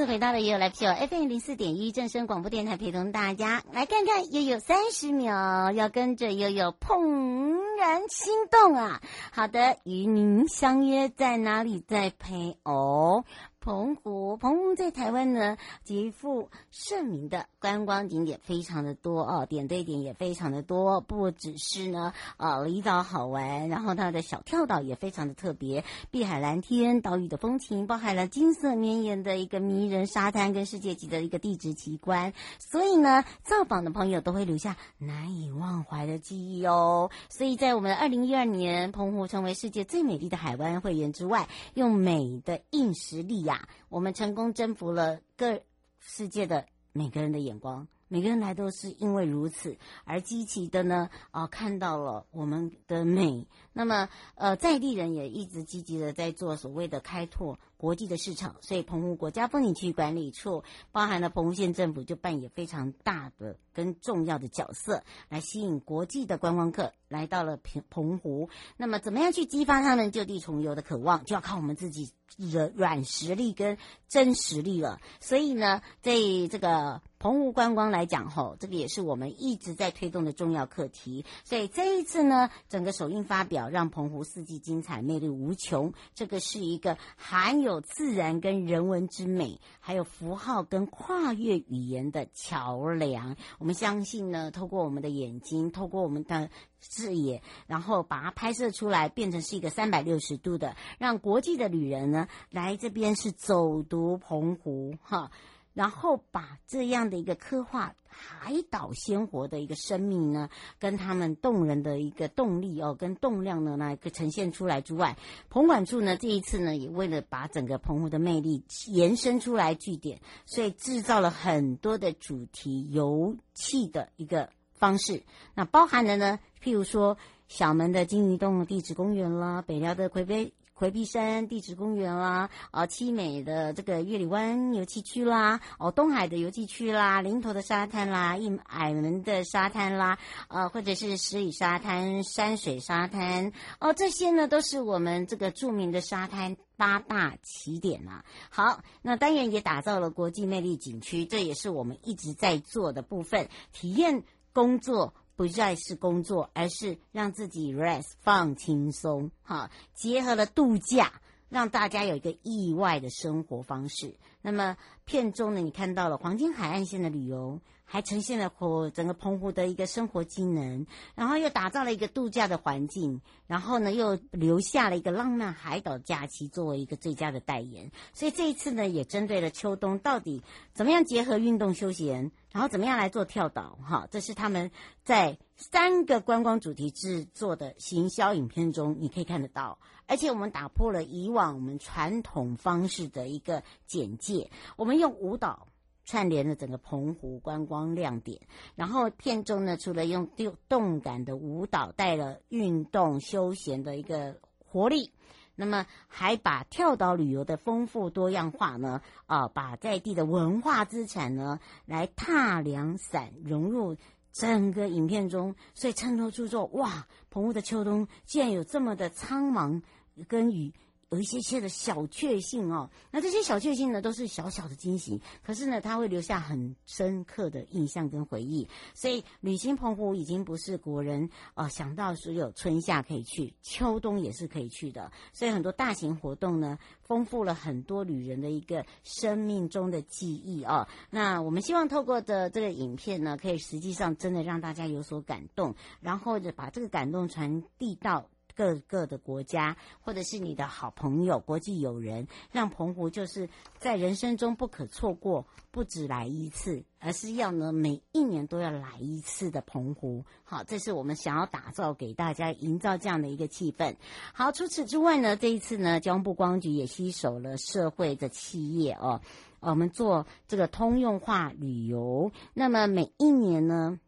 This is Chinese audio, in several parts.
次回到了悠悠 Live Show FM 零四点一正声广播电台，陪同大家来看看悠悠三十秒，要跟着悠悠怦然心动啊！好的，与您相约在哪里？在陪哦。澎湖，澎湖在台湾呢，极负盛名的观光景点非常的多哦，点对点也非常的多，不只是呢，呃，离岛好玩，然后它的小跳岛也非常的特别，碧海蓝天，岛屿的风情，包含了金色绵延的一个迷人沙滩跟世界级的一个地质奇观，所以呢，造访的朋友都会留下难以忘怀的记忆哦。所以在我们二零一二年，澎湖成为世界最美丽的海湾会员之外，用美的硬实力我们成功征服了各世界的每个人的眼光，每个人来都是因为如此而积极的呢，啊，看到了我们的美。那么，呃，在地人也一直积极的在做所谓的开拓国际的市场，所以澎湖国家风景区管理处，包含了澎湖县政府，就扮演非常大的跟重要的角色，来吸引国际的观光客来到了澎澎湖。那么，怎么样去激发他们就地重游的渴望，就要靠我们自己的软实力跟真实力了。所以呢，在这个澎湖观光来讲，吼，这个也是我们一直在推动的重要课题。所以这一次呢，整个首映发表。让澎湖四季精彩，魅力无穷。这个是一个含有自然跟人文之美，还有符号跟跨越语言的桥梁。我们相信呢，透过我们的眼睛，透过我们的视野，然后把它拍摄出来，变成是一个三百六十度的，让国际的旅人呢来这边是走读澎湖哈。然后把这样的一个刻画海岛鲜活的一个生命呢，跟他们动人的一个动力哦，跟动量呢，来呈现出来之外，澎管处呢这一次呢，也为了把整个澎湖的魅力延伸出来据点，所以制造了很多的主题游憩的一个方式。那包含的呢，譬如说小门的鲸鱼洞地质公园啦，北寮的魁北。回避山地质公园啦，啊，七美的这个月里湾游憩区啦，哦，东海的游憩区啦，林头的沙滩啦，一矮门的沙滩啦，呃，或者是十里沙滩、山水沙滩，哦，这些呢都是我们这个著名的沙滩八大起点啊。好，那当然也打造了国际魅力景区，这也是我们一直在做的部分，体验工作。不再是工作，而是让自己 rest 放轻松，哈，结合了度假，让大家有一个意外的生活方式。那么片中呢，你看到了黄金海岸线的旅游。还呈现了火整个澎湖的一个生活机能，然后又打造了一个度假的环境，然后呢又留下了一个浪漫海岛假期作为一个最佳的代言。所以这一次呢，也针对了秋冬到底怎么样结合运动休闲，然后怎么样来做跳岛，哈，这是他们在三个观光主题制作的行销影片中你可以看得到。而且我们打破了以往我们传统方式的一个简介，我们用舞蹈。串联了整个澎湖观光亮点，然后片中呢，除了用动感的舞蹈带了运动休闲的一个活力，那么还把跳岛旅游的丰富多样化呢，啊，把在地的文化资产呢来踏两伞融入整个影片中，所以衬托出说，哇，澎湖的秋冬竟然有这么的苍茫跟雨。有一些些的小确幸哦，那这些小确幸呢，都是小小的惊喜，可是呢，它会留下很深刻的印象跟回忆。所以，旅行澎湖已经不是国人呃想到只有春夏可以去，秋冬也是可以去的。所以，很多大型活动呢，丰富了很多旅人的一个生命中的记忆哦。那我们希望透过的这个影片呢，可以实际上真的让大家有所感动，然后就把这个感动传递到。各个的国家，或者是你的好朋友、国际友人，让澎湖就是在人生中不可错过，不止来一次，而是要呢每一年都要来一次的澎湖。好，这是我们想要打造给大家，营造这样的一个气氛。好，除此之外呢，这一次呢，交通部观光局也携手了社会的企业哦，我们做这个通用化旅游。那么每一年呢，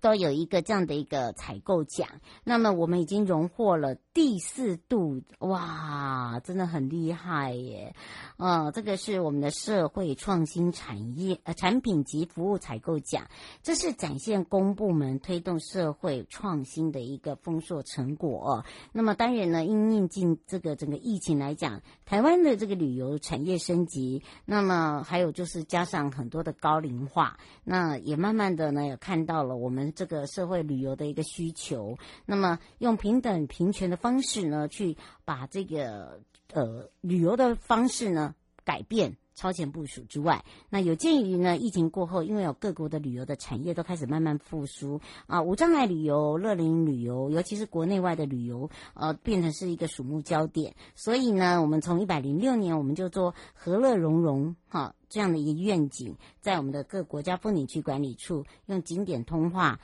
都有一个这样的一个采购奖，那么我们已经荣获了第四度，哇，真的很厉害耶！呃，这个是我们的社会创新产业呃产品及服务采购奖，这是展现公部门推动社会创新的一个丰硕成果。那么当然呢，因应进这个整个疫情来讲，台湾的这个旅游产业升级，那么还有就是加上很多的高龄化，那也慢慢的呢也看到了我们。这个社会旅游的一个需求，那么用平等平权的方式呢，去把这个呃旅游的方式呢改变。超前部署之外，那有鉴于呢，疫情过后，因为有各国的旅游的产业都开始慢慢复苏啊，无障碍旅游、乐龄旅游，尤其是国内外的旅游，呃，变成是一个瞩目焦点。所以呢，我们从一百零六年，我们就做和乐融融哈这样的一个愿景，在我们的各国家风景区管理处，用景点通化，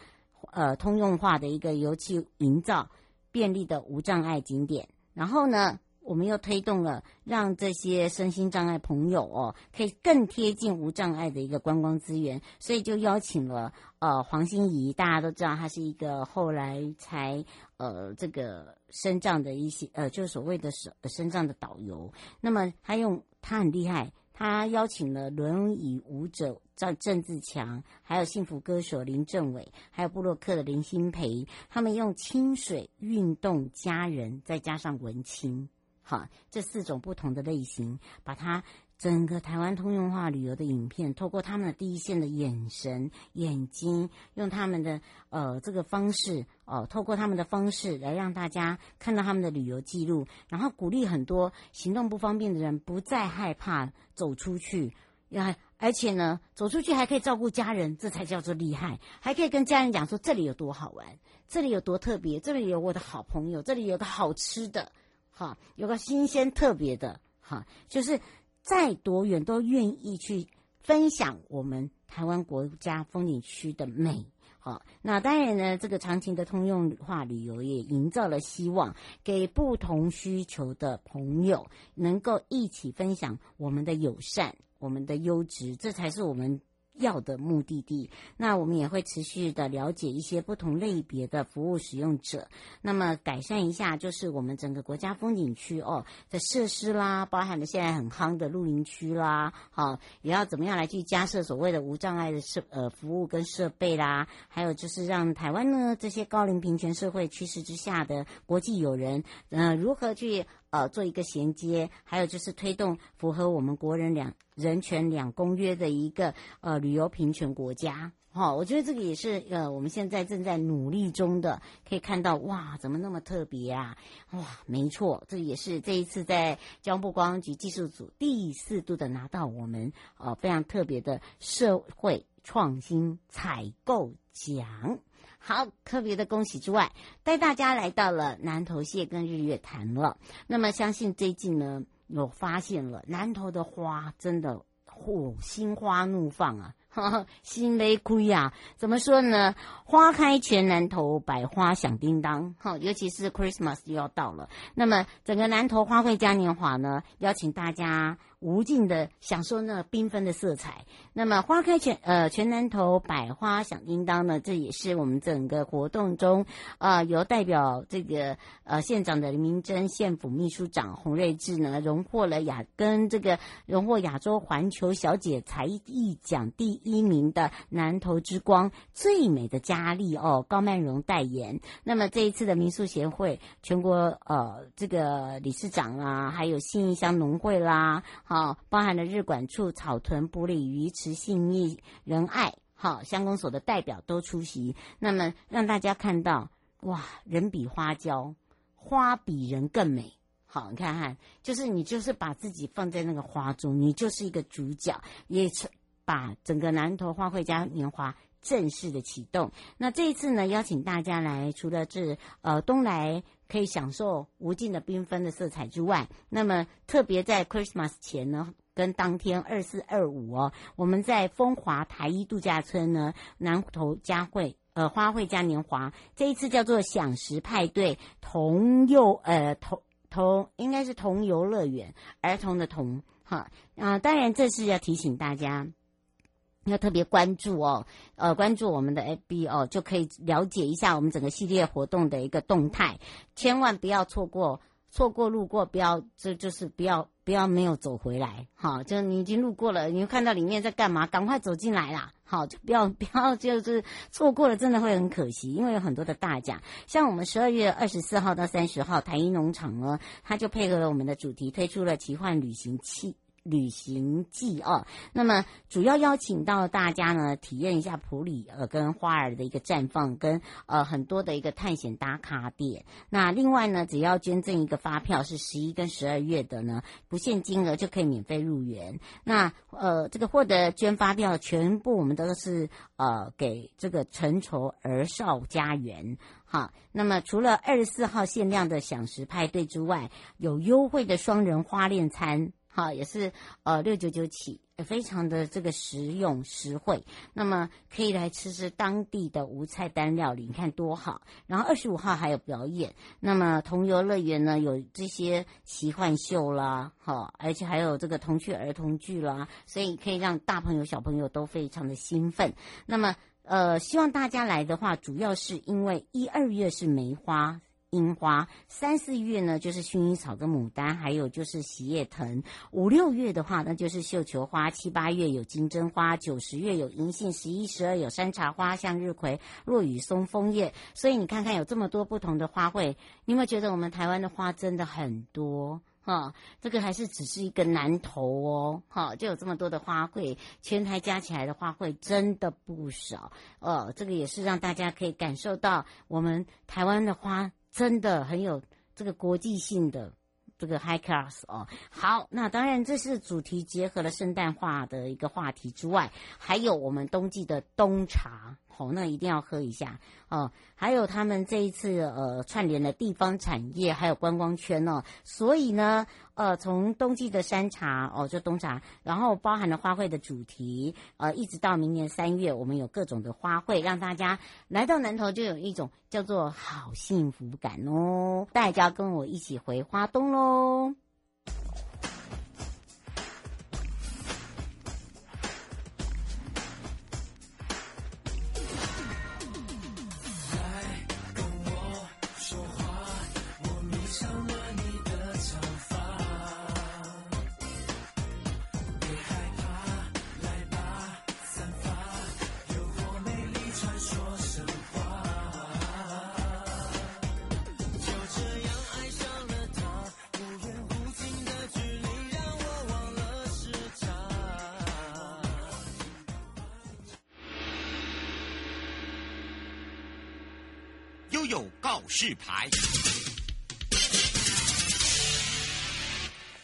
呃，通用化的一个游憩营造便利的无障碍景点，然后呢，我们又推动了，让这些身心障碍朋友哦，可以更贴近无障碍的一个观光资源，所以就邀请了呃黄心怡，大家都知道他是一个后来才呃这个身障的一些呃，就所谓的身身障的导游。那么他用他很厉害，他邀请了轮椅舞者郑郑自强，还有幸福歌手林政伟，还有布洛克的林心培，他们用清水运动家人，再加上文青。好，这四种不同的类型，把它整个台湾通用化旅游的影片，透过他们的第一线的眼神、眼睛，用他们的呃这个方式哦、透过他们的方式来让大家看到他们的旅游记录，然后鼓励很多行动不方便的人不再害怕走出去，要而且呢，走出去还可以照顾家人，这才叫做厉害，还可以跟家人讲说这里有多好玩，这里有多特别，这里有我的好朋友，这里有个好吃的。哈，有个新鲜特别的，哈，就是再多远都愿意去分享我们台湾国家风景区的美。好，那当然呢，这个长情的通用化旅游也营造了希望，给不同需求的朋友能够一起分享我们的友善，我们的优质，这才是我们。要的目的地，那我们也会持续的了解一些不同类别的服务使用者，那么改善一下就是我们整个国家风景区哦的设施啦，包含了现在很夯的露营区啦，好，也要怎么样来去加设所谓的无障碍的设呃服务跟设备啦，还有就是让台湾呢这些高龄平权社会趋势之下的国际友人，呃如何去。呃，做一个衔接，还有就是推动符合我们国人两人权两公约的一个呃旅游平权国家。哈、我觉得这个也是呃我们现在正在努力中的，可以看到哇，怎么那么特别啊？哇，没错，这也是这一次在交通部观光局技术组第四度的拿到我们呃非常特别的社会创新采购奖。好，特别的恭喜之外，带大家来到了南投县跟日月潭了。那么，相信最近呢，有发现了南投的花真的嚯，心花怒放啊！心雷亏呀，怎么说呢？花开全南投，百花响叮当。哈，尤其是 Christmas 又要到了，那么整个南投花卉嘉年华呢，邀请大家无尽的享受那缤纷的色彩。那么花开全呃全南投，百花响叮当呢，这也是我们整个活动中呃由代表这个呃县长的林明珍、县府秘书长洪瑞智呢，荣获了亚跟这个荣获亚洲环球小姐才艺奖第一名的南投之光最美的佳丽哦，高曼荣代言。那么这一次的民宿协会全国呃这个理事长啊，还有信义乡农会啦，哦，包含了日管处、草屯、埔里、鱼池、信义仁爱好乡公所的代表都出席。那么让大家看到哇，人比花娇，花比人更美。好，你看看，就是你就是把自己放在那个花中，你就是一个主角，也把整个南投花卉嘉年华正式的启动。那这一次呢，邀请大家来，除了这呃东来可以享受无尽的缤纷的色彩之外，那么特别在 Christmas 前呢，跟当天二四二五哦，我们在风华台一度假村呢，南投嘉惠呃花卉嘉年华，这一次叫做享食派对童幼呃童童应该是童游乐园，儿童的童。哈，啊，当然这是要提醒大家，要特别关注哦，呃，关注我们的 FB 哦，就可以了解一下我们整个系列活动的一个动态，千万不要错过，错过路过，不要，这就是不要不要没有走回来，好，就你已经路过了，你看到里面在干嘛，赶快走进来啦，好，就不要 不要就是错过了，真的会很可惜，因为有很多的大奖，像我们十二月二十四号到三十号，台一农场呢，它就配合了我们的主题，推出了奇幻旅行器。旅行记哦，那么主要邀请到大家呢，体验一下普里呃跟花儿的一个绽放，跟呃很多的一个探险打卡点。那另外呢，只要捐赠一个发票，是十一跟十二月的呢，不限金额就可以免费入园。那呃这个获得捐发票，全部我们都是呃给这个陈绸儿少家园。好，那么除了二十四号限量的享食派对之外，有优惠的双人花恋餐。好，也是呃六九九起，非常的这个实用实惠。那么可以来吃吃当地的无菜单料理，你看多好。然后二十五号还有表演，那么童游乐园呢有这些奇幻秀啦，好，而且还有这个童趣儿童剧啦，所以可以让大朋友小朋友都非常的兴奋。那么呃，希望大家来的话，主要是因为一二月是梅花。樱花三四月呢，就是薰衣草跟牡丹，还有就是喜叶藤。五六月的话，那就是绣球花。七八月有金针花，九十月有银杏，十一十二有山茶花、向日葵、落羽松、枫叶。所以你看看有这么多不同的花卉，你有没有觉得我们台湾的花真的很多？哈，这个还是只是一个南头哦，哈，就有这么多的花卉，全台加起来的花卉真的不少。呃，这个也是让大家可以感受到我们台湾的花。真的很有这个国际性的这个 high class 哦。好，那当然这是主题结合了圣诞化的一个话题之外，还有我们冬季的冬茶。哦，那一定要喝一下哦。还有他们这一次呃串联的地方产业，还有观光圈哦。所以呢，呃，从冬季的山茶哦，就冬茶，然后包含了花卉的主题，呃，一直到明年三月，我们有各种的花卉，让大家来到南投就有一种叫做好幸福感哦。大家跟我一起回花东喽。有告示牌，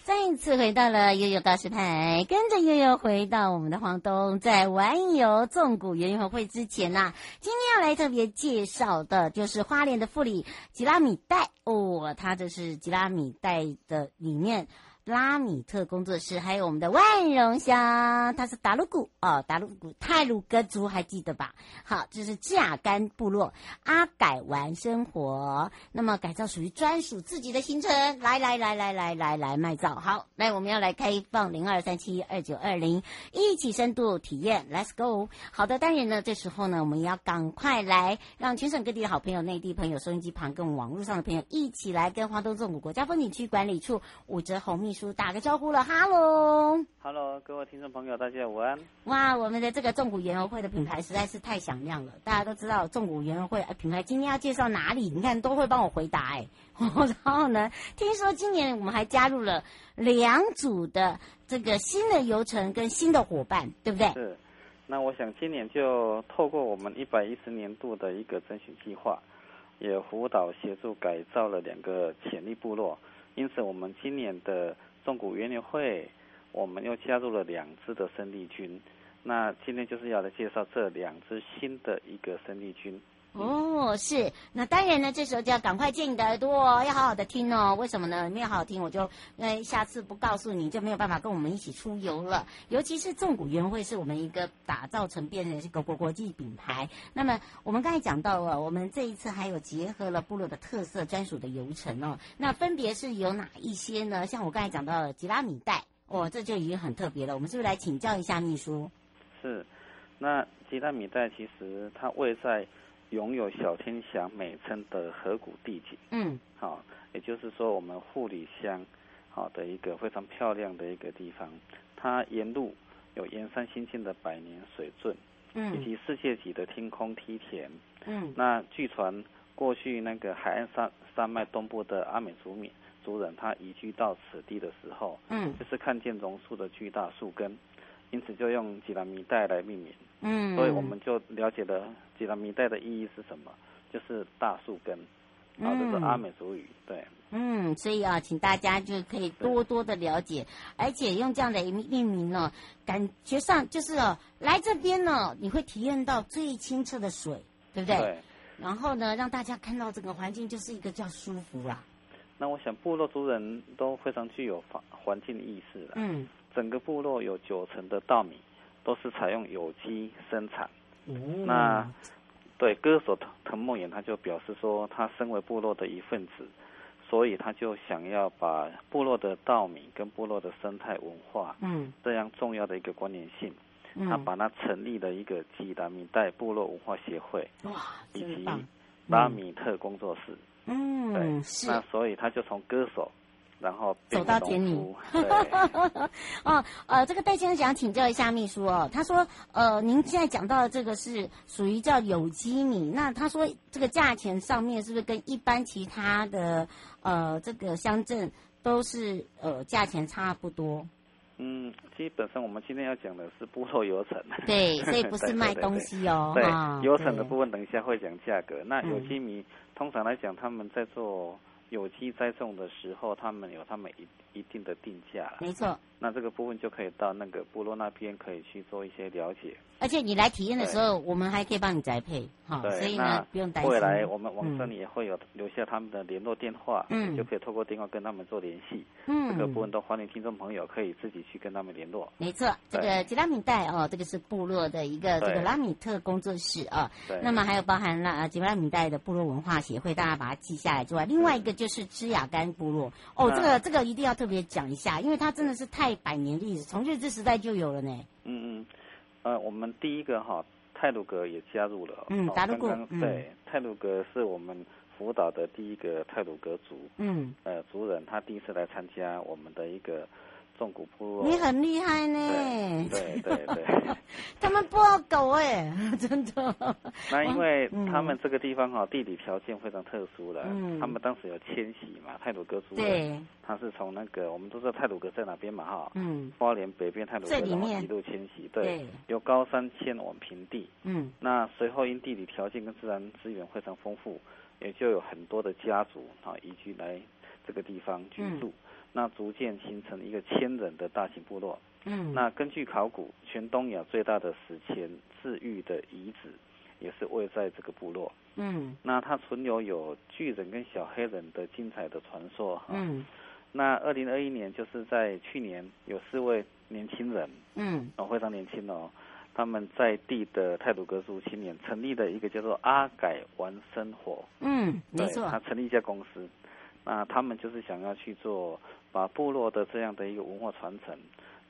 再一次回到了悠悠告示牌，跟着悠悠回到我们的黄东，在玩游纵谷园游会之前呐、今天要来特别介绍的就是花莲的富里吉拉米袋哦，它这是吉拉米袋的里面。拉米特工作室，还有我们的万荣乡，它是达鲁古哦，达鲁古泰鲁阁族还记得吧？好，这是架干部落阿改玩生活，那么改造属于专属自己的行程，来来来来来来来卖造，好，来我们要来开放零二三七二九二零，一起深度体验，Let's go！好的，当然呢，这时候呢，我们也要赶快来让全省各地的好朋友、内地朋友、收音机旁跟网络上的朋友一起来跟花东纵谷国家风景区管理处武哲红秘书打个招呼了，哈喽，哈喽，各位听众朋友，大家午安。哇，我们的这个纵谷园游会的品牌实在是太响亮了，大家都知道纵谷园游会品牌今天要介绍哪里？你看都会帮我回答哎。然后呢，听说今年我们还加入了两组的这个新的游程跟新的伙伴，对不对？是。那我想今年就透过我们一百一十年度的一个征选计划，也辅导协助改造了两个潜力部落。因此，我们今年的纵谷园林会，我们又加入了两支的生力军。那今天就是要来介绍这两支新的一个生力军。哦，是，那当然呢，这时候就要赶快借你的耳朵哦，要好好的听哦。为什么呢？没有好好听，我就因为下次不告诉你就没有办法跟我们一起出游了。尤其是纵谷园会是我们一个打造成变成一个国国际品牌。那么我们刚才讲到了，我们这一次还有结合了部落的特色专属的游程哦。那分别是有哪一些呢？像我刚才讲到的吉拉米代，哦，这就已经很特别了。我们是不是来请教一下秘书？是，那吉拉米代其实它位在。拥有小天祥美称的河谷地景，嗯，好，也就是说我们护理乡，好的一个非常漂亮的一个地方，它沿路有沿山新建的百年水圳，嗯，以及世界级的天空梯田，嗯，那据传过去那个海岸山山脉东部的阿美族民族人，他移居到此地的时候，嗯，就是看见榕树的巨大树根，因此就用吉兰米带来命名。嗯，所以我们就了解了吉拉米带的意义是什么，就是大树根，啊，这是阿美族语，对。嗯，所以啊，请大家就可以多多的了解，而且用这样的命名呢，感觉上就是哦，来这边呢，你会体验到最清澈的水，对不对？对。然后呢，让大家看到整个环境就是一个叫舒服啦。那我想部落族人都非常具有环环境意识了。嗯。整个部落有九成的稻米。都是采用有机生产。嗯、那对歌手藤藤梦妍，他就表示说，他身为部落的一份子，所以他就想要把部落的稻米跟部落的生态文化，嗯，这样重要的一个关联性，嗯、他把它成立了一个吉达米代部落文化协会，哇，以及拉米特工作室，嗯，对，是。那所以他就从歌手。然后走到田里，哦，呃，这个戴先生想请教一下秘书哦，他说，呃，您现在讲到的这个是属于叫有机米，那他说这个价钱上面是不是跟一般其他的呃这个乡镇都是呃价钱差不多？嗯，基本上我们今天要讲的是部落油城，对，所以不是卖东西哦。对，游程的部分等一下会讲价格。那有机米、嗯、通常来讲，他们在做。有机栽种的时候，他们有他们一一定的定价。没错。那这个部分就可以到那个部落那边可以去做一些了解。而且你来体验的时候，我们还可以帮你宅配，哈，所以呢不用担心。未来我们网站里也会有留下他们的联络电话，嗯，就可以透过电话跟他们做联系。嗯，这个部分都欢迎听众朋友可以自己去跟他们联络。没错，这个吉拉米带哦，这个是部落的一个这个拉米特工作室啊。对。那么还有包含了吉拉米带的部落文化协会，大家把它记下来之外，另外一个就是芝雅干部落哦，这个这个一定要特别讲一下，因为它真的是太百年历史。从日治时代就有了呢。嗯嗯，呃，我们第一个哈泰鲁格也加入了。嗯，达鲁阁。刚刚对，泰鲁格是我们福岛的第一个泰鲁格族。嗯。呃，族人他第一次来参加我们的一个。纵谷部落，你很厉害呢。对对对，他们不好搞哎，真的。那因为他们这个地方哈，地理条件非常特殊了，嗯、他们当时有迁徙嘛，泰鲁格族人，对。他是从那个我们都知道泰鲁格在哪边嘛哈，嗯，花莲北边泰鲁格然后一路迁徙，对，对。由高山迁往平地，嗯，那随后因地理条件跟自然资源非常丰富，也就有很多的家族啊移居来这个地方居住。嗯那逐渐形成一个千人的大型部落。嗯，那根据考古，全东亚最大的史前治愈的遗址，也是位在这个部落。嗯，那它存留有巨人跟小黑人的精彩的传说。嗯，那二零二一年就是在去年，有四位年轻人，嗯，哦，非常年轻哦，他们在地的泰鲁格族青年成立了一个叫做阿改玩生活。嗯，没错，他成立一家公司。那他们就是想要去做，把部落的这样的一个文化传承，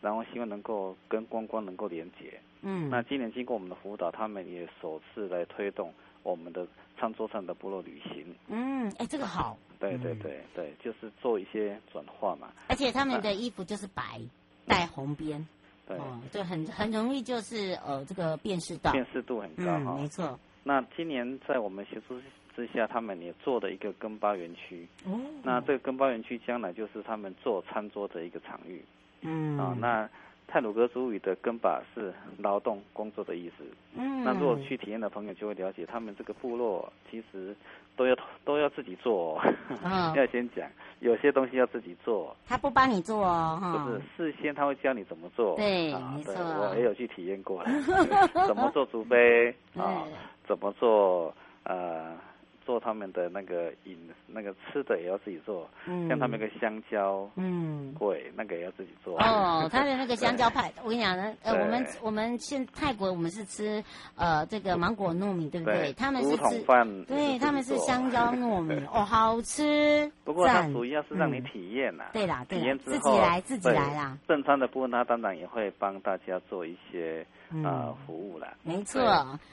然后希望能够跟观光能够连接。嗯，那今年经过我们的辅导，他们也首次来推动我们的餐桌上的部落旅行。嗯，哎，这个好。对对对对，就是做一些转化嘛。而且他们的衣服就是白带红边，对，对很很容易就是呃这个辨识到。辨识度很高哈。没错。那今年在我们协助。之下，他们也做的一个耕巴园区。哦。那这个耕巴园区将来就是他们做餐桌的一个场域。嗯。啊，那泰鲁格族语的根巴是劳动工作的意思。嗯。那如果去体验的朋友就会了解，他们这个部落其实都要都要自己做，哦。嗯。要先讲，有些东西要自己做，他不帮你做哦，不是事先他会教你怎么做，对，没错，我也有去体验过了，怎么做竹杯啊，怎么做呃。做他们的那个饮那个吃的也要自己做，嗯，像他们那个香蕉，嗯，对，那个也要自己做。哦，他的那个香蕉派，我跟你讲呢，呃，我们我们现泰国我们是吃呃这个芒果糯米，对不对？他们是吃，饭对，他们是香蕉糯米，哦，好吃。不过它主要是让你体验呐，对啦，体验之后自己来自己来啦。正餐的部分，他当然也会帮大家做一些。啊、呃，服务了，没错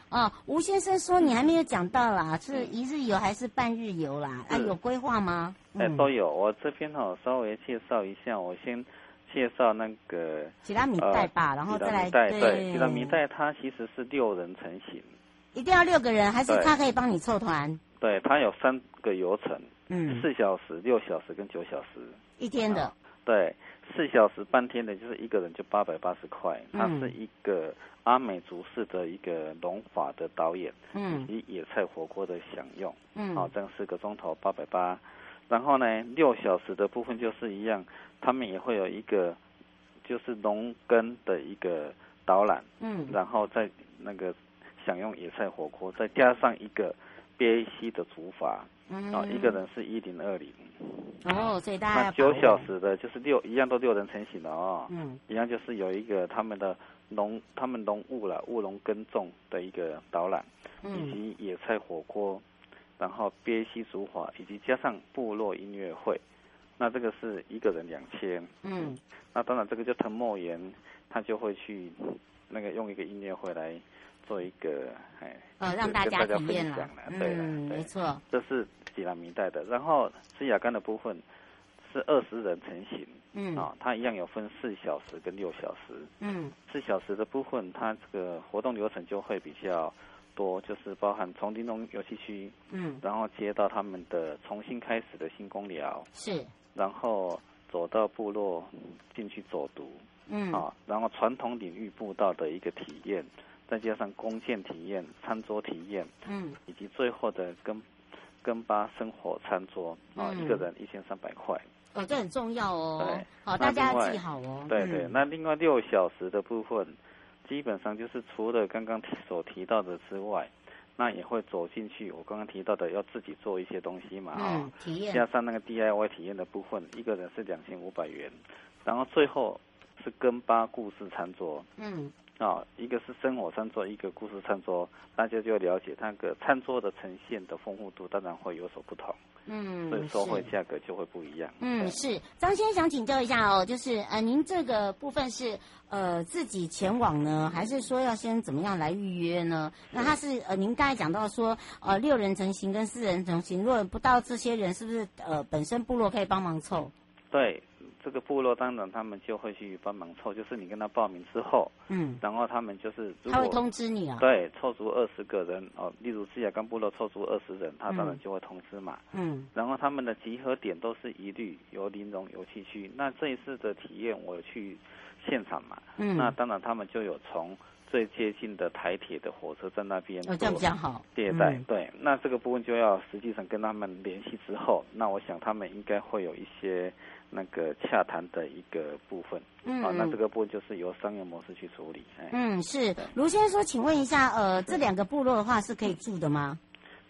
哦。吴先生说你还没有讲到啦，是一日游还是半日游啦？啊，有规划吗？哎、嗯，都有。我这边哦稍微介绍一下，我先介绍那个吉拉米带吧，呃、然后再来对，对吉拉米带，它其实是六人成型，一定要六个人，还是他可以帮你凑团？对，它有三个游程，嗯，四小时、六小时跟九小时，一天的。对，四小时半天的，就是一个人就八百八十块。他是一个阿美族式的一个农法的导演，嗯，以野菜火锅的享用，嗯，好，这样四个钟头八百八。然后呢，六小时的部分就是一样，他们也会有一个就是农耕的一个导览，嗯，然后再那个享用野菜火锅，再加上一个憋气的煮法，嗯，啊，一个人是一零二零。哦，所以大家那九小时的就是六一样都六人成型的哦，嗯，一样就是有一个他们的农他们农务了务农耕种的一个导览，以及野菜火锅，然后憋溪煮法，以及加上部落音乐会，那这个是一个人两千，嗯，那当然这个就藤莫言他就会去那个用一个音乐会来做一个哎，呃，让大家体验了，对，没错，这是。吉拉米代的，然后是雅干的部分是二十人成型，嗯，啊，它一样有分四小时跟六小时，嗯，四小时的部分，它这个活动流程就会比较多，就是包含从林农游戏区，嗯，然后接到他们的重新开始的新工寮，是，然后走到部落进去走读，嗯，啊，然后传统领域步道的一个体验，再加上弓箭体验、餐桌体验，嗯，以及最后的跟。跟巴生活餐桌啊，嗯、一个人一千三百块。哦，这很重要哦。对，好，大家要记好哦。对对，嗯、那另外六小时的部分，基本上就是除了刚刚所提到的之外，那也会走进去。我刚刚提到的要自己做一些东西嘛，啊、嗯，体验。加上那个 DIY 体验的部分，一个人是两千五百元。然后最后是跟巴故事餐桌。嗯。啊，一个是生活餐桌，一个故事餐桌，大家就要了解那个餐桌的呈现的丰富度，当然会有所不同。嗯，所以收费价格就会不一样。嗯，是张先生想请教一下哦，就是呃，您这个部分是呃自己前往呢，还是说要先怎么样来预约呢？那他是呃，您刚才讲到说呃六人成行跟四人成行，如果不到这些人，是不是呃本身部落可以帮忙凑？对。这个部落当然他们就会去帮忙凑，就是你跟他报名之后，嗯，然后他们就是他会通知你啊，对，凑足二十个人哦，例如是雅干部落凑足二十人，他当然就会通知嘛，嗯，然后他们的集合点都是一律由林荣游戏区。那这一次的体验我去现场嘛，嗯，那当然他们就有从最接近的台铁的火车站那边，哦，这样比较好，接待，对，那这个部分就要实际上跟他们联系之后，那我想他们应该会有一些。那个洽谈的一个部分，嗯，啊，那这个部分就是由商业模式去处理。嗯，是卢先生说，请问一下，呃，这两个部落的话是可以住的吗？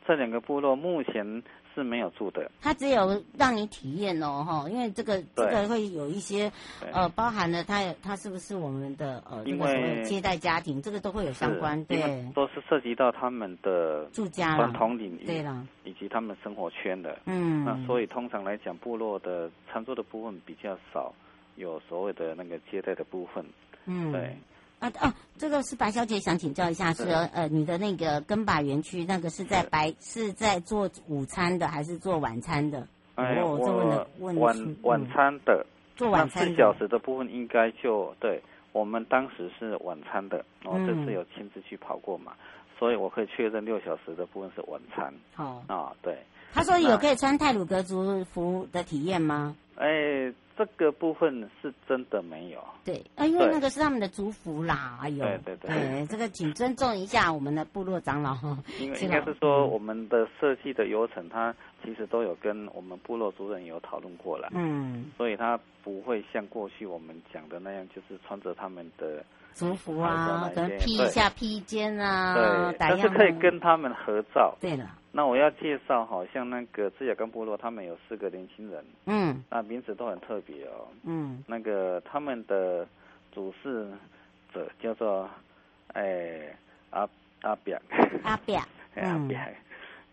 这两个部落目前。是没有住的，它只有让你体验哦，哈，因为这个这个会有一些，呃，包含了它它是不是我们的呃，因为接待家庭，这个都会有相关，对，都是涉及到他们的住家传统领域，对了，以及他们生活圈的，嗯，那所以通常来讲，部落的餐桌的部分比较少，有所谓的那个接待的部分，嗯，对。啊啊，这个是白小姐想请教一下，是呃，你的那个根巴园区那个是在白是在做午餐的还是做晚餐的？哎，我晚晚餐的，做晚餐。四小时的部分应该就对，我们当时是晚餐的，我这次有亲自去跑过嘛，所以我可以确认六小时的部分是晚餐。好啊，对。他说有可以穿泰鲁格族服的体验吗？哎。这个部分是真的没有，对，啊，因为那个是他们的族服啦，哎呦，对对对，这个请尊重一下我们的部落长老哈。因为应该是说我们的设计的流程，它其实都有跟我们部落族人有讨论过了，嗯，所以他不会像过去我们讲的那样，就是穿着他们的族服啊，跟披一下披肩啊，对，但是可以跟他们合照。对了，那我要介绍，好像那个赤雅冈部落，他们有四个年轻人，嗯，那名字都很特别哦，嗯，那个他们的主事者叫做，哎，阿阿表，阿表，阿表。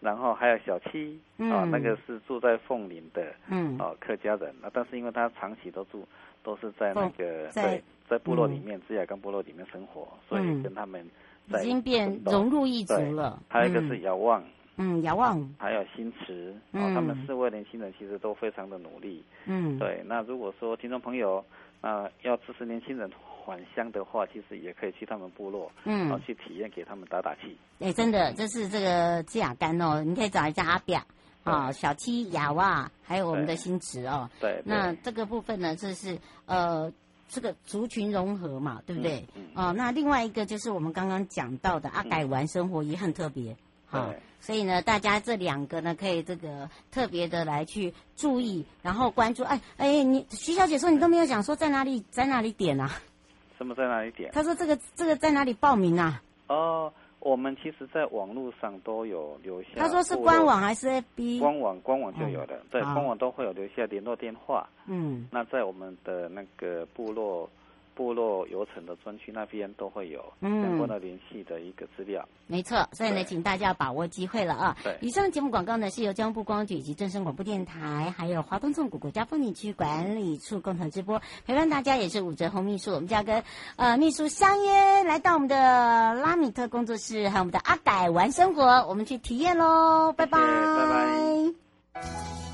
然后还有小七，嗯、哦，那个是住在凤林的，嗯，哦，客家人，那但是因为他长期都住，都是在那个在对在部落里面，志雅跟部落里面生活，所以跟他们已经变融入一族了。还有一个是遥望，嗯，遥望，还有新池，哦，他们四位年轻人其实都非常的努力，嗯，对。那如果说听众朋友，那要支持年轻人。返乡的话，其实也可以去他们部落，嗯，然后去体验，给他们打打气。哎，真的，这是这个志雅干哦，你可以找一下阿表啊，小七、雅哇，还有我们的新池哦。对。那这个部分呢，就是呃，这个族群融合嘛，对不对？嗯。哦，那另外一个就是我们刚刚讲到的阿改玩生活也很特别。好，所以呢，大家这两个呢，可以这个特别的来去注意，然后关注。哎哎，你徐小姐说你都没有讲说在哪里，在哪里点啊？什么在哪里点？她说：“这个这个在哪里报名啊？”哦，我们其实，在网络上都有留下。他说是官网还是 FB？官网，官网就有的，嗯、对，官网都会有留下联络电话。嗯，那在我们的那个部落。部落游程的专区那边都会有相关的联系的一个资料。嗯、没错，所以呢，请大家把握机会了啊！对，以上节目广告呢是由交通部光局以及正声广播电台，还有华东纵谷国家风景区管理处共同直播。陪伴大家也是武哲红秘书，我们就要跟呃秘书相约来到我们的拉米特工作室，还有我们的阿改玩生活，我们去体验喽！拜拜，拜拜。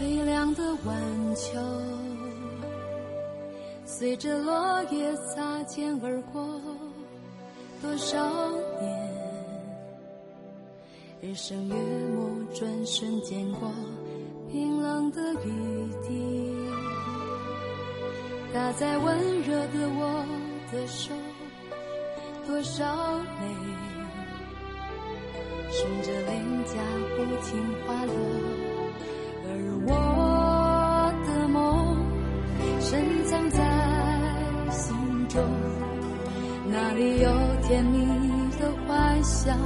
微凉的晚秋随着落叶擦肩而过，多少年，日升月没，转瞬间过，冰冷的雨滴打在温热的我的手，多少泪，顺着脸颊不停滑落，我的梦深藏在。心中，那里有甜蜜的幻想，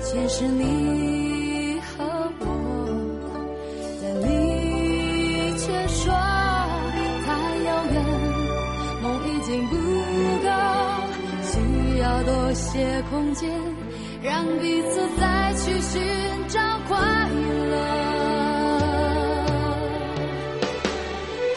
全是你和我，但你却说太遥远，梦已经不够，需要多些空间，让彼此再去寻找快乐，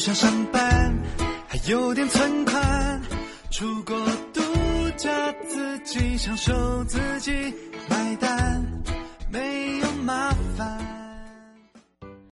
不想上班，还有点存款。出国度假，自己享受，自己买单，没有麻烦。